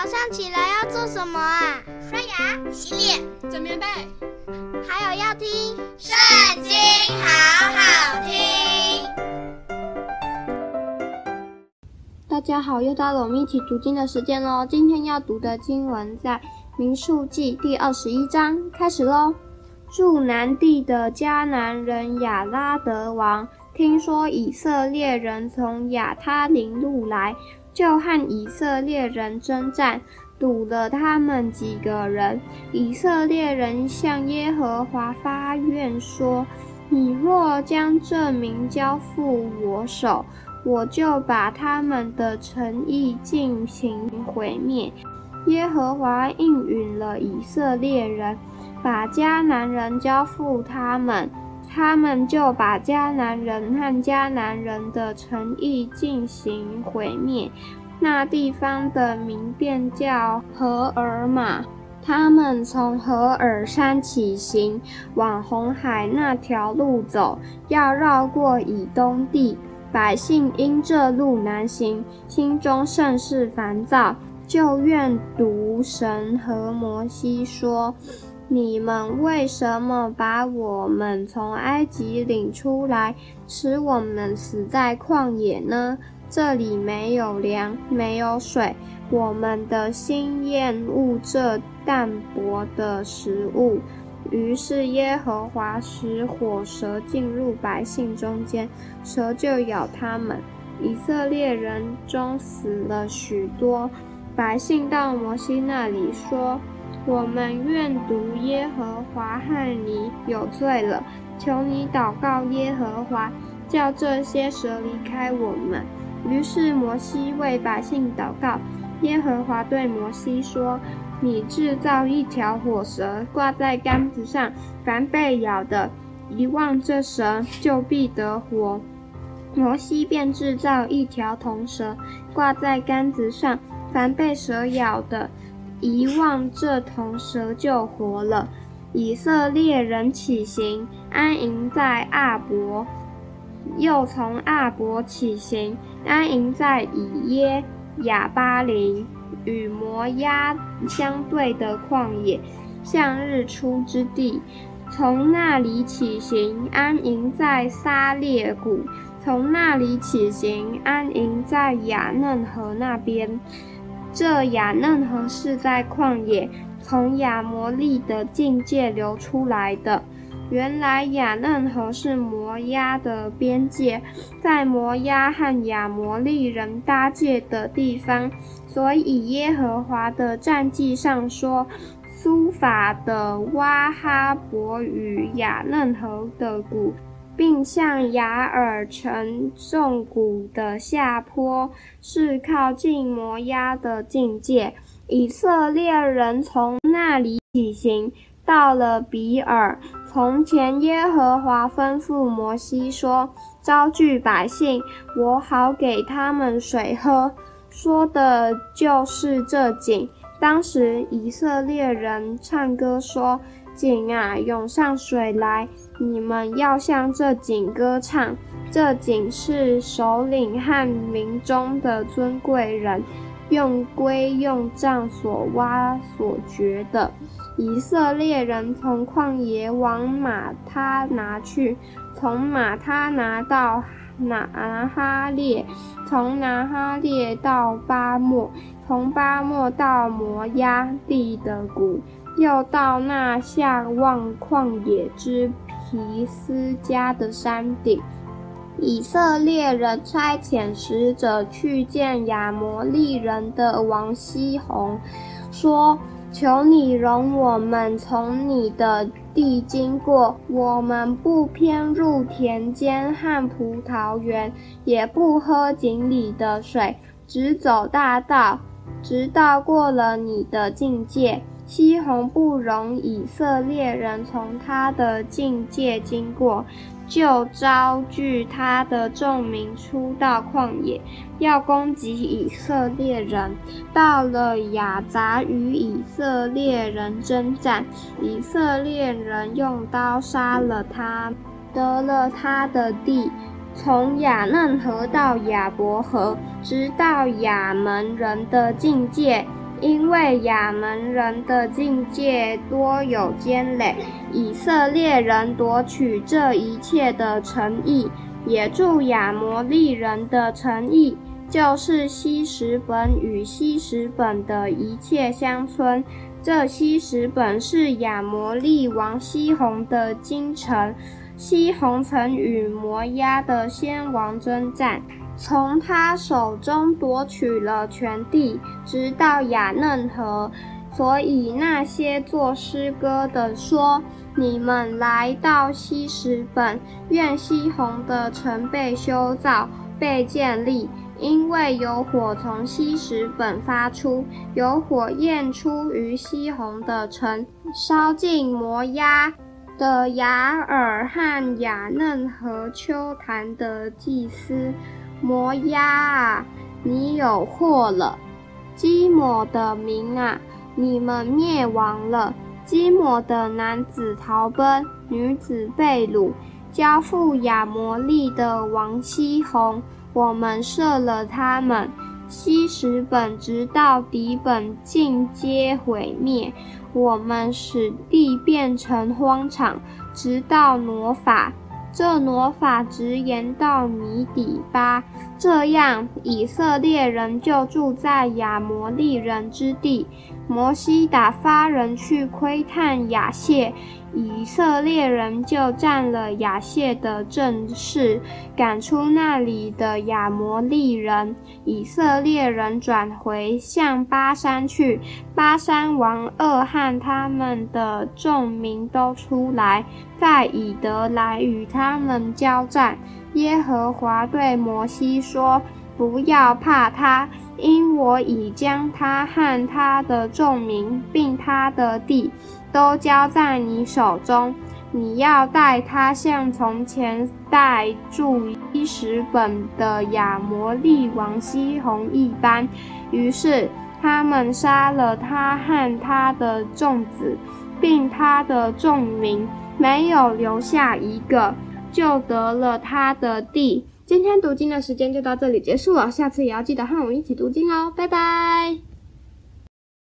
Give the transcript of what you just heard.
早上起来要做什么啊？刷牙、洗脸、整棉被，还有要听《圣经》，好好听。大家好，又到了我们一起读经的时间喽。今天要读的经文在《民数记》第二十一章，开始喽。住南地的迦南人亚拉得王，听说以色列人从亚他林路来。就和以色列人争战，堵了他们几个人。以色列人向耶和华发愿说：“你若将这民交付我手，我就把他们的城邑进行毁灭。”耶和华应允了以色列人，把迦南人交付他们。他们就把迦南人和迦南人的诚意进行毁灭，那地方的名便叫何尔玛。他们从何尔山起行，往红海那条路走，要绕过以东地。百姓因这路难行，心中甚是烦躁，就怨毒神和摩西说。你们为什么把我们从埃及领出来，使我们死在旷野呢？这里没有粮，没有水，我们的心厌恶这淡薄的食物。于是耶和华使火蛇进入百姓中间，蛇就咬他们，以色列人中死了许多。百姓到摩西那里说。我们愿读耶和华和你有罪了，求你祷告耶和华，叫这些蛇离开我们。于是摩西为百姓祷告，耶和华对摩西说：“你制造一条火蛇，挂在杆子上，凡被咬的，一望这蛇，就必得活。”摩西便制造一条铜蛇，挂在杆子上，凡被蛇咬的。一望这铜蛇就活了。以色列人起行，安营在阿伯；又从阿伯起行，安营在以耶亚巴林，与摩押相对的旷野，向日出之地。从那里起行，安营在撒列谷；从那里起行，安营在雅嫩河那边。这亚嫩河是在旷野，从亚摩利的境界流出来的。原来亚嫩河是摩押的边界，在摩押和亚摩利人搭界的地方，所以耶和华的战记上说：苏法的哇哈伯与亚嫩河的谷。并向雅尔城纵谷的下坡，是靠近摩押的境界。以色列人从那里起行，到了比尔。从前耶和华吩咐摩西说：“招聚百姓，我好给他们水喝。”说的就是这井。当时以色列人唱歌说。井啊，涌上水来！你们要向这井歌唱。这井是首领和民中的尊贵人用规用杖所挖所掘的。以色列人从旷野往马他拿去，从马他拿到拿哈列，从拿哈列到巴末，从巴末到摩押地的谷。又到那下望旷野之皮斯迦的山顶，以色列人差遣使者去见亚摩利人的王西宏，说：“求你容我们从你的地经过，我们不偏入田间和葡萄园，也不喝井里的水，只走大道，直到过了你的境界。”西宏不容以色列人从他的境界经过，就招聚他的众民出到旷野，要攻击以色列人。到了雅杂，与以色列人争战，以色列人用刀杀了他，得了他的地，从雅嫩河到雅博河，直到雅门人的境界。因为亚门人的境界多有奸累，以色列人夺取这一切的诚意，也助亚摩利人的诚意，就是希实本与希实本的一切乡村。这希实本是亚摩利王西宏的京城，西宏曾与摩押的先王征战。从他手中夺取了全地，直到雅嫩河。所以那些作诗歌的说：“你们来到西石本，愿西红的城被修造、被建立，因为有火从西石本发出，有火焰出于西红的城，烧尽摩押的雅尔和雅嫩河邱坛的祭司。”摩押啊，你有祸了！基摩的民啊，你们灭亡了！基摩的男子逃奔，女子被掳，交付亚摩利的王西宏，我们射了他们。西十本直到底本尽皆毁灭，我们使地变成荒场，直到挪法。这挪法直延到米底巴，这样以色列人就住在亚摩利人之地。摩西打发人去窥探亚谢。以色列人就占了亚谢的正室，赶出那里的亚摩利人。以色列人转回向巴山去，巴山王二和他们的众民都出来，在以德来与他们交战。耶和华对摩西说：“不要怕他，因我已将他和他的众民，并他的地。”都交在你手中，你要待他像从前待住希实本的亚摩利王西宏一般。于是他们杀了他和他的众子，并他的众民，没有留下一个，就得了他的地。今天读经的时间就到这里结束了，下次也要记得和我们一起读经哦，拜拜。